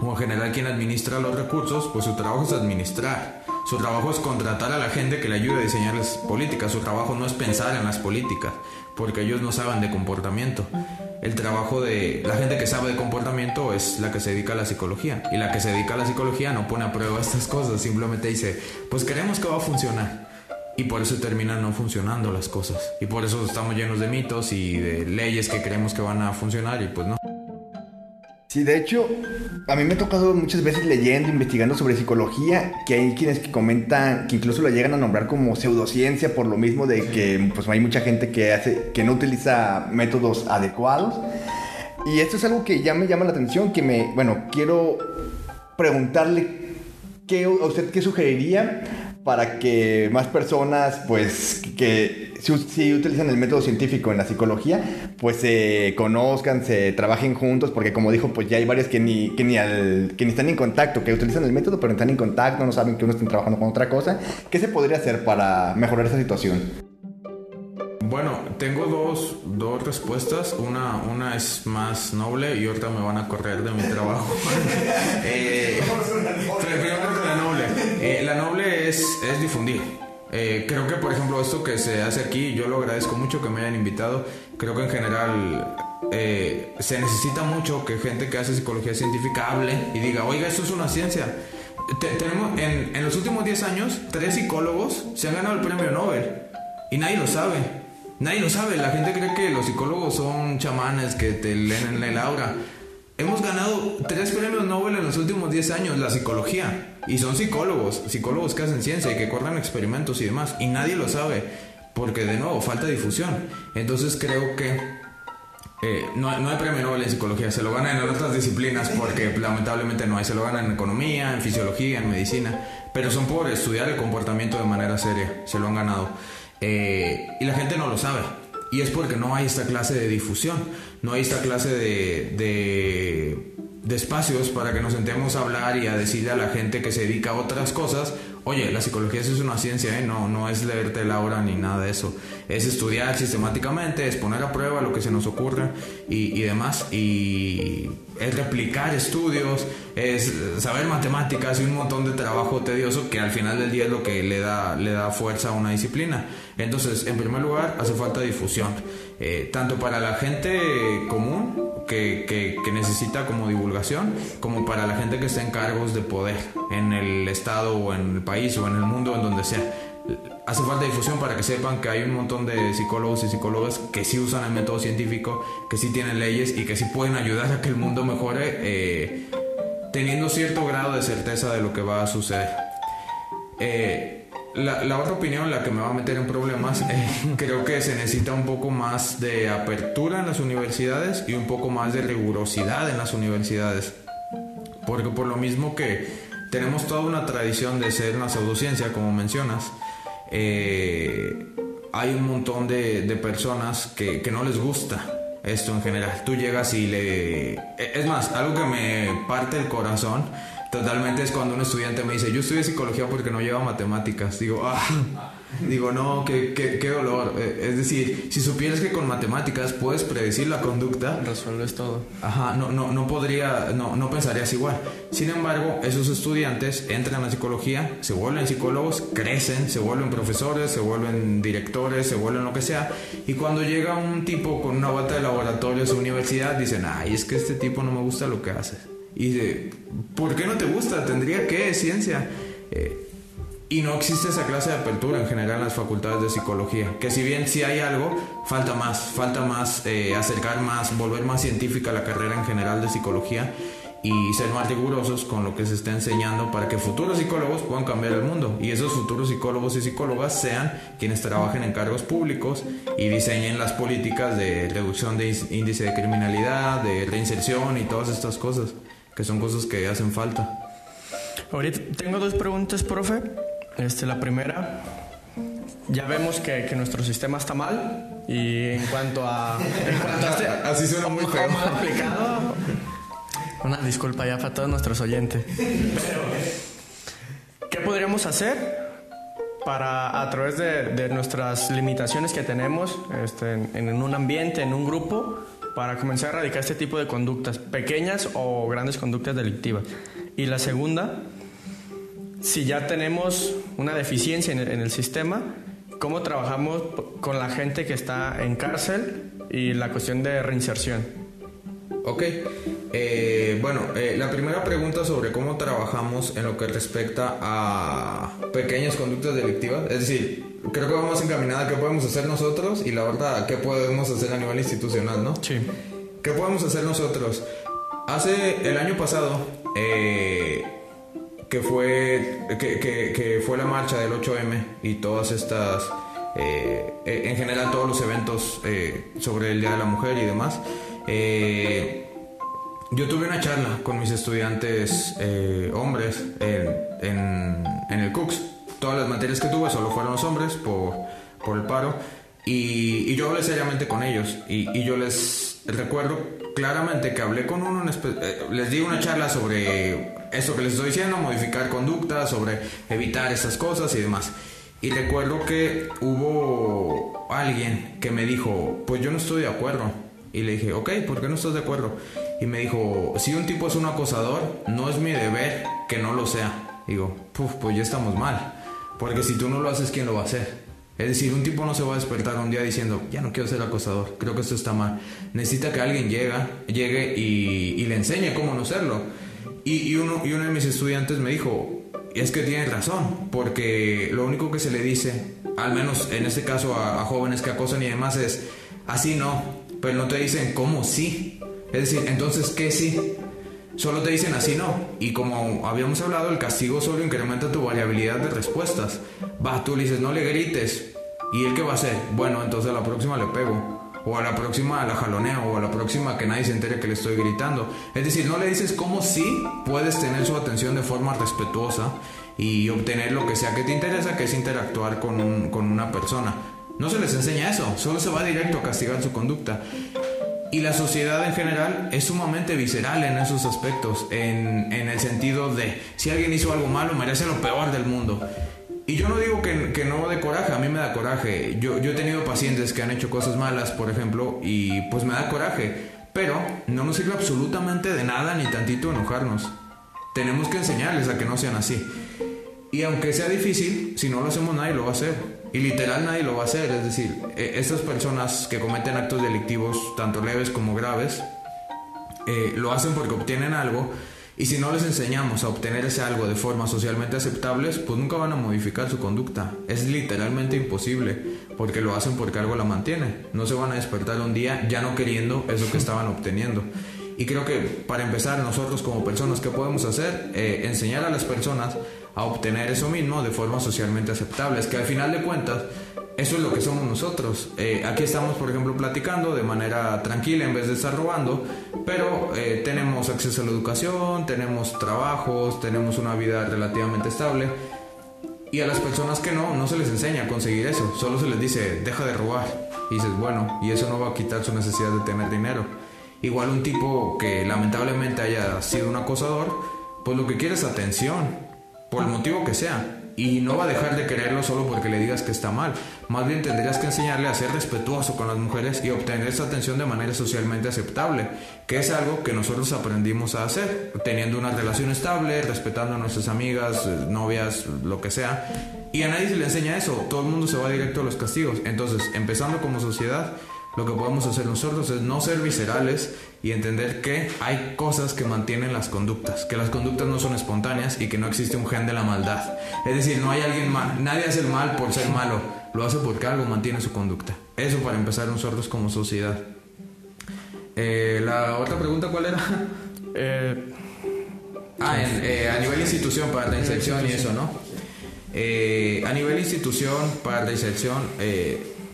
o en general quien administra los recursos, pues su trabajo es administrar. Su trabajo es contratar a la gente que le ayude a diseñar las políticas. Su trabajo no es pensar en las políticas, porque ellos no saben de comportamiento. El trabajo de la gente que sabe de comportamiento es la que se dedica a la psicología. Y la que se dedica a la psicología no pone a prueba estas cosas, simplemente dice, pues creemos que va a funcionar. Y por eso terminan no funcionando las cosas. Y por eso estamos llenos de mitos y de leyes que creemos que van a funcionar y pues no. Sí, de hecho, a mí me ha tocado muchas veces leyendo, investigando sobre psicología, que hay quienes que comentan, que incluso lo llegan a nombrar como pseudociencia por lo mismo de que pues hay mucha gente que hace, que no utiliza métodos adecuados. Y esto es algo que ya me llama la atención, que me, bueno, quiero preguntarle qué, a usted qué sugeriría para que más personas, pues, que si, utilizan el método científico en la psicología, pues se conozcan, se trabajen juntos, porque como dijo, pues ya hay varias que ni, que ni están en contacto, que utilizan el método, pero no están en contacto, no saben que uno está trabajando con otra cosa. ¿Qué se podría hacer para mejorar esa situación? Bueno, tengo dos, dos respuestas. Una, una es más noble y otra me van a correr de mi trabajo. eh, la noble. Eh, la noble es, es difundir. Eh, creo que, por ejemplo, esto que se hace aquí, yo lo agradezco mucho que me hayan invitado. Creo que en general eh, se necesita mucho que gente que hace psicología científica hable y diga, oiga, esto es una ciencia. tenemos en, en los últimos 10 años, tres psicólogos se han ganado el premio Nobel y nadie lo sabe. Nadie lo sabe, la gente cree que los psicólogos son chamanes que te leen el aura. Hemos ganado tres premios Nobel en los últimos 10 años, la psicología. Y son psicólogos, psicólogos que hacen ciencia y que corren experimentos y demás. Y nadie lo sabe, porque de nuevo falta difusión. Entonces creo que eh, no, no, hay premio Nobel en psicología, se lo ganan en otras disciplinas porque lamentablemente no hay, se lo ganan en economía, en fisiología, en medicina, pero son por estudiar el comportamiento de manera seria, se lo han ganado. Eh, y la gente no lo sabe. Y es porque no hay esta clase de difusión, no hay esta clase de, de, de espacios para que nos sentemos a hablar y a decirle a la gente que se dedica a otras cosas Oye, la psicología es una ciencia, ¿eh? no, no es leerte la obra ni nada de eso. Es estudiar sistemáticamente, es poner a prueba lo que se nos ocurre y, y demás. Y es replicar estudios, es saber matemáticas y un montón de trabajo tedioso que al final del día es lo que le da, le da fuerza a una disciplina. Entonces, en primer lugar, hace falta difusión, eh, tanto para la gente común que, necesita como divulgación, como para la gente que está en cargos de poder en el Estado o en el país o en el mundo, en donde sea. Hace falta difusión para que sepan que hay un montón de psicólogos y psicólogas que sí usan el método científico, que sí tienen leyes y que sí pueden ayudar a que el mundo mejore eh, teniendo cierto grado de certeza de lo que va a suceder. Eh, la, la, otra opinión, la que me va a meter en problemas, eh, creo que se necesita un poco más de apertura en las universidades y un poco más de rigurosidad en las universidades. Porque por lo mismo que tenemos toda una tradición de ser una pseudociencia, como mencionas, eh, hay un montón de, de personas que, que no les gusta esto en general. Tú llegas y le... Es más, algo que me parte el corazón Totalmente es cuando un estudiante me dice, yo estudié psicología porque no lleva matemáticas. Digo, ah, digo, no, qué, qué, qué, dolor. Eh, es decir, si supieras que con matemáticas puedes predecir la conducta, resuelves todo. Ajá, no, no, no podría, no, no pensarías igual. Sin embargo, esos estudiantes entran a psicología, se vuelven psicólogos, crecen, se vuelven profesores, se vuelven directores, se vuelven lo que sea. Y cuando llega un tipo con una bata de laboratorio a su universidad, dicen, ay, es que este tipo no me gusta lo que hace. Y de, ¿por qué no te gusta? Tendría que, ciencia. Eh, y no existe esa clase de apertura en general en las facultades de psicología. Que si bien si hay algo, falta más, falta más eh, acercar más, volver más científica la carrera en general de psicología y ser más rigurosos con lo que se está enseñando para que futuros psicólogos puedan cambiar el mundo y esos futuros psicólogos y psicólogas sean quienes trabajen en cargos públicos y diseñen las políticas de reducción de índice de criminalidad, de reinserción y todas estas cosas que son cosas que hacen falta. Ahorita tengo dos preguntas, profe. Este, la primera, ya vemos que, que nuestro sistema está mal y en cuanto a... En cuanto a este, Así suena muy feo. Aplicado, una disculpa ya para todos nuestros oyentes. Pero, ¿qué podríamos hacer para, a través de, de nuestras limitaciones que tenemos este, en, en un ambiente, en un grupo, para comenzar a erradicar este tipo de conductas, pequeñas o grandes conductas delictivas. Y la segunda, si ya tenemos una deficiencia en el, sistema, ¿cómo trabajamos con la gente que está en cárcel y la cuestión de reinserción? Ok, eh, bueno, eh, la primera pregunta sobre cómo trabajamos en lo que respecta a pequeñas conductas delictivas, es decir, creo que vamos encaminada a qué podemos hacer nosotros y la verdad, qué podemos hacer a nivel institucional, ¿no? Sí. ¿Qué podemos hacer nosotros? Hace el año pasado, eh, que, fue, que, que, que, fue la marcha del 8M y todas estas, eh, en general todos los eventos sobre el Día de la Mujer y demás, eh, yo tuve una charla con mis estudiantes eh, hombres en, el CUCS. Todas las materias que tuve solo fueron los hombres por, el paro. Y, y, yo hablé seriamente con ellos. Y, yo les recuerdo claramente que hablé con uno, eh, les di una charla sobre esto que les estoy diciendo, modificar conductas, sobre evitar estas cosas y demás. Y recuerdo que hubo alguien que me dijo, pues yo no estoy de acuerdo. Y le dije, ok, ¿por qué no estás de acuerdo? Y me dijo, si un tipo es un acosador, no es mi deber que no lo sea. Digo, Puf, pues ya estamos mal. Porque si tú no lo haces, ¿quién lo va a hacer? Es decir, un tipo no se va a despertar un día diciendo, ya no quiero ser acosador, creo que esto está mal. Necesita que alguien llega, llegue y, y le enseñe cómo no serlo. Y, y, uno, y uno de mis estudiantes me dijo, es que tiene razón, porque lo único que se le dice, al menos en este caso a, a jóvenes que acosan y demás, es, así no, pero no te dicen cómo sí. Es decir, entonces, ¿qué sí? Solo te dicen así no. Y como habíamos hablado, el castigo solo incrementa tu variabilidad de respuestas. Va, tú le dices, no le grites. ¿Y él qué va a hacer? Bueno, entonces a la próxima le pego. o a la próxima la jaloneo, o a la próxima que nadie se entere que le estoy gritando. Es decir, no le dices cómo sí puedes tener su atención de forma respetuosa y obtener lo que sea que te interesa, que es interactuar con, con una persona. No se les enseña eso, solo se va directo a castigar su conducta. Y la sociedad en general es sumamente visceral en esos aspectos, en, en, el sentido de si alguien hizo algo malo merece lo peor del mundo. Y yo no digo que, no de coraje, a mí me da coraje. Yo, yo he tenido pacientes que han hecho cosas malas, por ejemplo, y pues me da coraje. Pero no nos sirve absolutamente de nada ni tantito enojarnos. Tenemos que enseñarles a que no sean así. Y aunque sea difícil, si no lo hacemos nadie lo va a hacer. Y literal nadie lo va a hacer. Es decir, e, estas personas que cometen actos delictivos, tanto leves como graves, eh, lo hacen porque obtienen algo. Y si no les enseñamos a obtener ese algo de forma socialmente aceptables, pues nunca van a modificar su conducta. Es literalmente imposible, porque lo hacen porque algo la mantiene. No se van a despertar un día ya no queriendo eso que estaban obteniendo. Y creo que para empezar, nosotros como personas, ¿qué podemos hacer? Eh, enseñar a las personas a obtener eso mismo de forma socialmente aceptable. Es que al final de cuentas, eso es lo que somos nosotros. Eh, aquí estamos, por ejemplo, platicando de manera tranquila en vez de estar robando, pero eh, tenemos acceso a la educación, tenemos trabajos, tenemos una vida relativamente estable. Y a las personas que no, no se les enseña a conseguir eso, solo se les dice, deja de robar. Y dices, bueno, y eso no va a quitar su necesidad de tener dinero. Igual un tipo que lamentablemente haya sido un acosador, pues lo que quiere es atención, por el motivo que sea. Y no va a dejar de quererlo solo porque le digas que está mal. Más bien tendrías que enseñarle a ser respetuoso con las mujeres y obtener esa atención de manera socialmente aceptable, que es algo que nosotros aprendimos a hacer, teniendo una relación estable, respetando a nuestras amigas, eh, novias, lo que sea. Y a nadie se le enseña eso, todo el mundo se va directo a los castigos. Entonces, empezando como sociedad, lo que podemos hacer nosotros es no ser viscerales y entender que hay cosas que mantienen las conductas, que las conductas no son espontáneas y que no existe un gen de la maldad. Es decir, no hay alguien mal, nadie hace el mal por ser malo, lo hace porque algo mantiene su conducta. Eso para empezar nosotros como sociedad. Eh, la otra pregunta, ¿cuál era? Eh, ah, eh, a nivel institución para la inserción y eso, ¿no? a nivel institución para la inserción,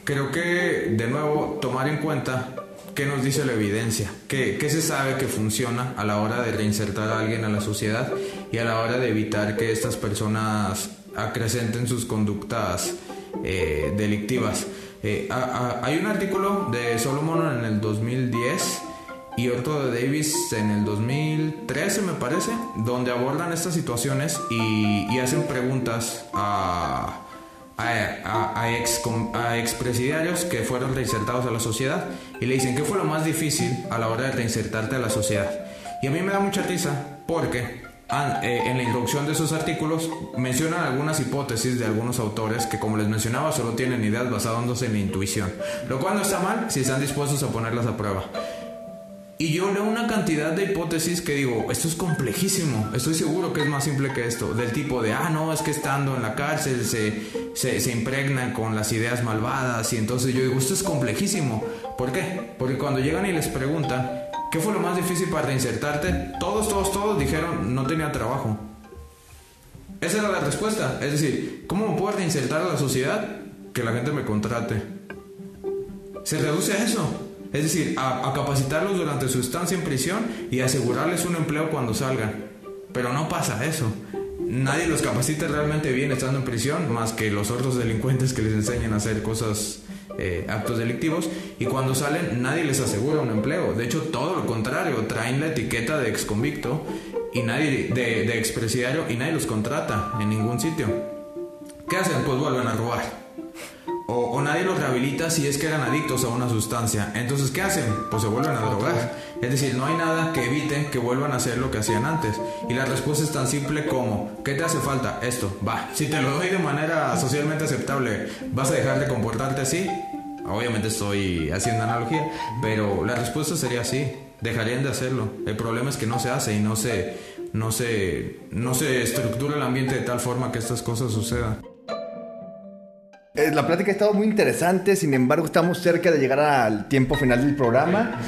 Creo que, de nuevo, tomar en cuenta qué nos dice la evidencia, qué, se sabe que funciona a la hora de reinsertar a alguien a la sociedad y a la hora de evitar que estas personas acrecenten sus conductas eh, delictivas. Eh, hay un artículo de Solomon en el 2010 y otro de Davis en el 2013 me parece, donde abordan estas situaciones y hacen preguntas a a, a, ex, a expresidiarios que fueron reinsertados a la sociedad y le dicen qué fue lo más difícil a la hora de reinsertarte a la sociedad. Y a mí me da mucha risa porque eh, en la introducción de esos artículos mencionan algunas hipótesis de algunos autores que como les mencionaba solo tienen ideas basándose en la intuición, lo cual no está mal si están dispuestos a ponerlas a prueba. Y yo leo una cantidad de hipótesis que digo, esto es complejísimo, estoy seguro que es más simple que esto, del tipo de, ah, no, es que estando en la cárcel se, se, se impregnan con las ideas malvadas y entonces yo digo, esto es complejísimo. ¿Por qué? Porque cuando llegan y les preguntan, ¿qué fue lo más difícil para reinsertarte? Todos, todos, todos dijeron, no tenía trabajo. Esa era la respuesta, es decir, ¿cómo me puedo reinsertar a la sociedad? Que la gente me contrate. Se reduce a eso. Es decir, a, capacitarlos durante su estancia en prisión y asegurarles un empleo cuando salgan. Pero no pasa eso. Nadie los capacita realmente bien estando en prisión, más que los otros delincuentes que les enseñan a hacer cosas, eh, actos delictivos. Y cuando salen, nadie les asegura un empleo. De hecho, todo lo contrario, traen la etiqueta de exconvicto y nadie, de, de expresidiario y nadie los contrata en ningún sitio. ¿Qué hacen? Pues vuelven a robar o, nadie los rehabilita si es que eran adictos a una sustancia. Entonces, ¿qué hacen? Pues se vuelven a drogar. Es decir, no hay nada que evite que vuelvan a hacer lo que hacían antes. Y la respuesta es tan simple como, ¿qué te hace falta? Esto, va. Si te lo doy de manera socialmente aceptable, ¿vas a dejar de comportarte así? Obviamente estoy haciendo analogía, pero la respuesta sería sí. Dejarían de hacerlo. El problema es que no se hace y no se, no se, no se estructura el ambiente de tal forma que estas cosas sucedan. Eh, la plática ha estado muy interesante, sin embargo estamos cerca de llegar al tiempo final del programa.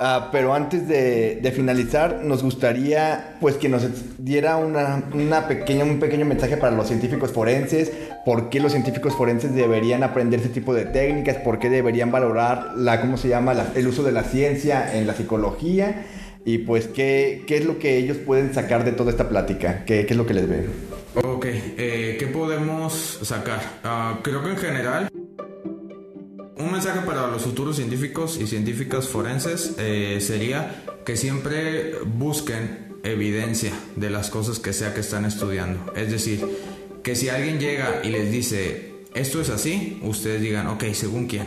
Ah, pero antes de, finalizar, nos gustaría pues que nos diera una, una pequeña, un pequeño mensaje para los científicos forenses, por qué los científicos forenses deberían aprender ese tipo de técnicas, por qué deberían valorar la, ¿cómo se llama? La- el uso de la ciencia en la psicología y pues qué, qué es lo que ellos pueden sacar de toda esta plática, qué, qué es lo que les ven. Ok, eh, ¿qué podemos sacar? Ah, creo que en general, un mensaje para los futuros científicos y científicas forenses eh, sería que siempre busquen evidencia de las cosas que sea que están estudiando. Es decir, que si alguien llega y les dice, esto es así, ustedes digan, ok, según quién.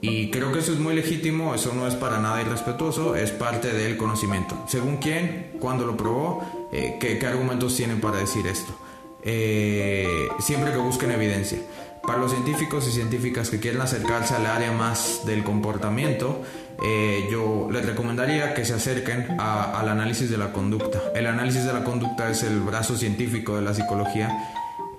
Y creo que eso es muy legítimo, eso no es para nada irrespetuoso, es parte del conocimiento. Según quién, cuándo lo probó, eh, qué, qué argumentos tienen para decir esto. Eh, siempre que busquen evidencia. Para los científicos y científicas que quieren acercarse al área más del comportamiento, eh, yo les recomendaría que se acerquen a- al análisis de la conducta. El análisis de la conducta es el brazo científico de la psicología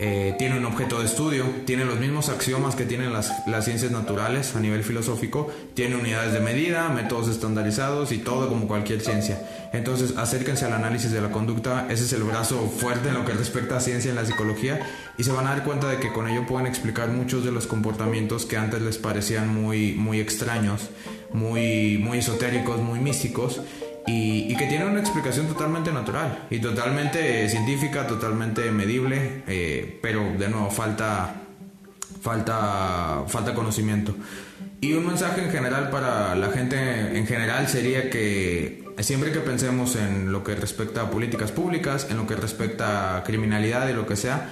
eh, tiene un objeto de estudio, tiene los mismos axiomas que tienen las, las ciencias naturales a nivel filosófico, tiene unidades de medida, métodos estandarizados y todo como cualquier ciencia. Entonces acérquense al análisis de la conducta, ese es el brazo fuerte en lo que respecta a ciencia en la psicología y se van a dar cuenta de que con ello pueden explicar muchos de los comportamientos que antes les parecían muy, muy extraños, muy, muy esotéricos, muy místicos y, que tiene una explicación totalmente natural y totalmente científica, totalmente medible, eh, pero de nuevo falta, falta, falta conocimiento. Y un mensaje en general para la gente en general sería que siempre que pensemos en lo que respecta a políticas públicas, en lo que respecta a criminalidad y lo que sea,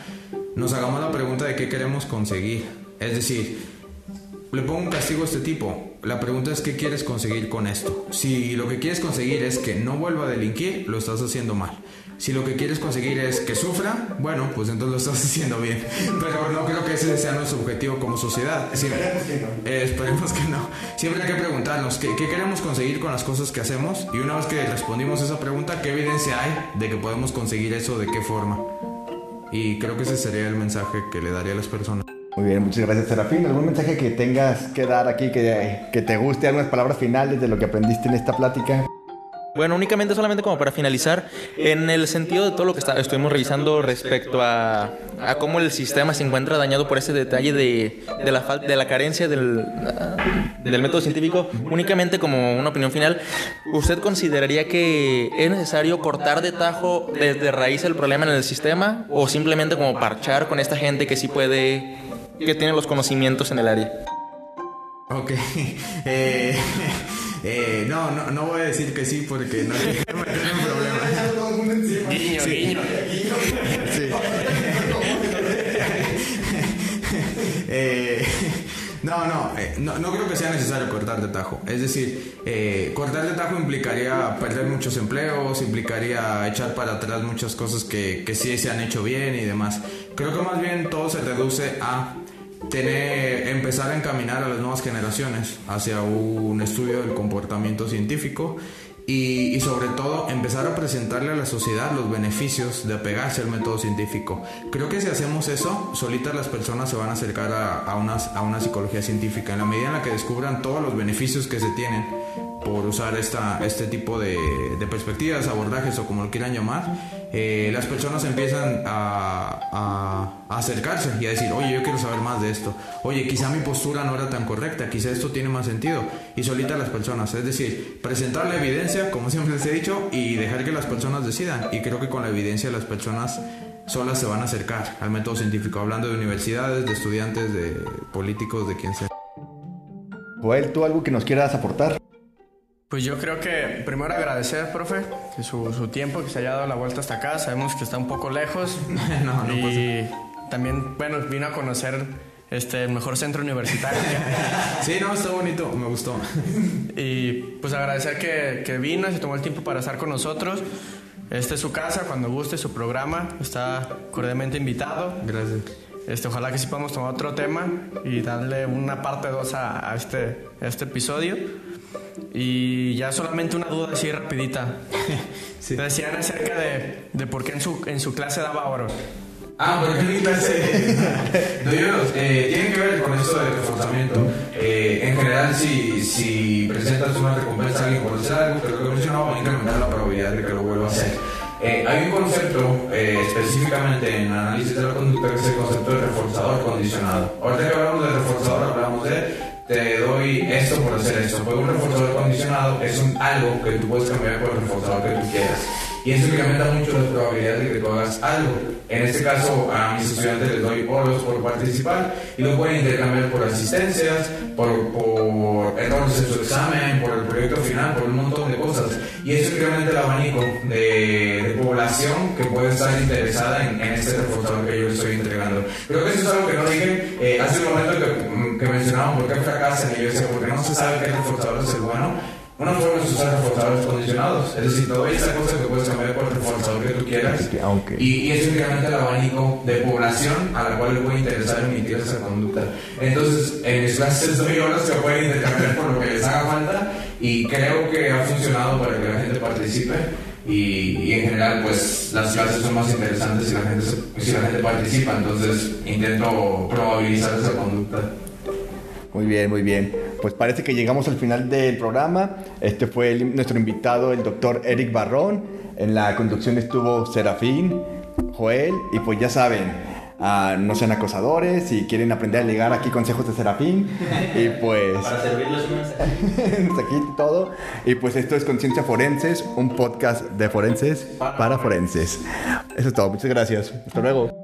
nos hagamos la pregunta de qué queremos conseguir. Es decir, le pongo un castigo a este tipo. La pregunta es qué quieres conseguir con esto. Si lo que quieres conseguir es que no vuelva a delinquir, lo estás haciendo mal. Si lo que quieres conseguir es que sufra, bueno, pues entonces lo estás haciendo bien. Pero no creo que ese sea nuestro objetivo como sociedad. Siempre- Eh, esperemos que no. Siempre hay que preguntarnos ¿qué, qué queremos conseguir con las cosas que hacemos. Y una vez que respondimos esa pregunta, ¿qué evidencia hay de que podemos conseguir eso? ¿De qué forma? Y creo que ese sería el mensaje que le daría a las personas. Muy bien, muchas gracias Serafín. ¿Algún mensaje que tengas que dar aquí, que, que te guste, algunas palabras finales de lo que aprendiste en esta plática? Bueno, únicamente solamente como para finalizar, en el sentido de todo lo que está- estuvimos revisando respecto a, a cómo el sistema se encuentra dañado por ese detalle de, de la, de la carencia del, del método científico, únicamente como una opinión final, ¿usted consideraría que es necesario cortar de tajo desde raíz el problema en el sistema o simplemente como parchar con esta gente que sí puede, que tiene los conocimientos en el área? Ok. Eh, eh, no, no, no voy a decir que sí porque no quiero meterme en problemas. Guiño, guiño. Eh, no, no, no, no creo que sea necesario cortar de tajo. Es decir, eh, cortar de tajo implicaría perder muchos empleos, implicaría echar para atrás muchas cosas que, que sí se han hecho bien y demás. Creo que más bien todo se reduce a tener, empezar a encaminar a las nuevas generaciones hacia un estudio del comportamiento científico y, sobre todo empezar a presentarle a la sociedad los beneficios de apegarse al método científico. Creo que si hacemos eso, solitas las personas se van a acercar a, una, psicología científica. En la medida en la que descubran todos los beneficios que se tienen por usar este tipo de, de perspectivas, abordajes o como lo quieran llamar, eh, las personas empiezan a, acercarse y a decir, oye, yo quiero saber más de esto. Oye, quizá mi postura no era tan correcta, quizá esto tiene más sentido. Y solita las personas, es decir, presentar la evidencia, como siempre les he dicho, y dejar que las personas decidan. Y creo que con la evidencia las personas solas se van a acercar al método científico, hablando de universidades, de estudiantes, de políticos, de quien sea. Joel, ¿tú algo que nos quieras aportar? Pues yo creo que primero agradecer, profe, que su, su tiempo, que se haya dado la vuelta hasta acá. Sabemos que está un poco lejos. No, no y también, bueno, vino a conocer este, el mejor centro universitario. Sí, no, está bonito, me gustó. y pues agradecer que, que vino y se tomó el tiempo para estar con nosotros. Este es su casa, cuando guste su programa, está cordialmente invitado. Gracias. Este, ojalá que sí podamos tomar otro tema y darle una parte 2 a, a este, a este episodio. Y ya solamente una duda así rapidita. Sí. Decían acerca de, de por qué en su, en su clase daba oro. Ah, por ejemplo, mi clase doy unos, eh, tiene que ver con esto del reforzamiento. Eh, en general, si, si presentas una recompensa a alguien por hacer algo, que lo que mencionaba va a incrementar la probabilidad de que lo vuelva a hacer. Eh, hay un concepto eh, específicamente en análisis de la conducta que es el concepto de reforzador condicionado. Ahorita que hablamos de reforzador, hablamos de te doy esto por hacer esto. Pues un reforzador condicionado es un, algo que tú puedes cambiar por el reforzador que tú quieras. Y eso incrementa mucho las probabilidades de que tú hagas algo. En este caso, a mis estudiantes les doy oros por participar y lo pueden intercambiar por asistencias, por, por errores en su examen, por el proyecto final, por un montón de cosas. Y eso incrementa el abanico de, de población que puede estar interesada en, en, este reforzador que yo estoy entregando. Creo que eso es algo que no dije eh, hace un momento que, que mencionaban por qué fracasan y yo decía, porque no se sabe qué reforzador es el bueno una forma es usar reforzadores condicionados, es decir, toda esa cosa que puedes cambiar por el reforzador que tú quieras. Okay. Y, y es únicamente el abanico de población a la cual le puede interesar emitir esa conducta. Entonces, en mis clases doy horas que pueden intercambiar por lo que les haga falta y creo que ha funcionado para que la gente participe. Y, y, en general pues las clases son más interesantes si la gente, si la gente participa, entonces intento probabilizar esa conducta. Muy bien, muy bien. Pues parece que llegamos al final del programa. Este fue el, nuestro invitado, el doctor Eric Barrón. En la conducción estuvo Serafín, Joel, y pues ya saben, uh, no sean acosadores, si quieren aprender a ligar, aquí consejos de Serafín. Y pues... Para servirles un mensaje. aquí todo. Y pues esto es Conciencia Forenses, un podcast de forenses para forenses. Eso es todo, muchas gracias. Hasta luego.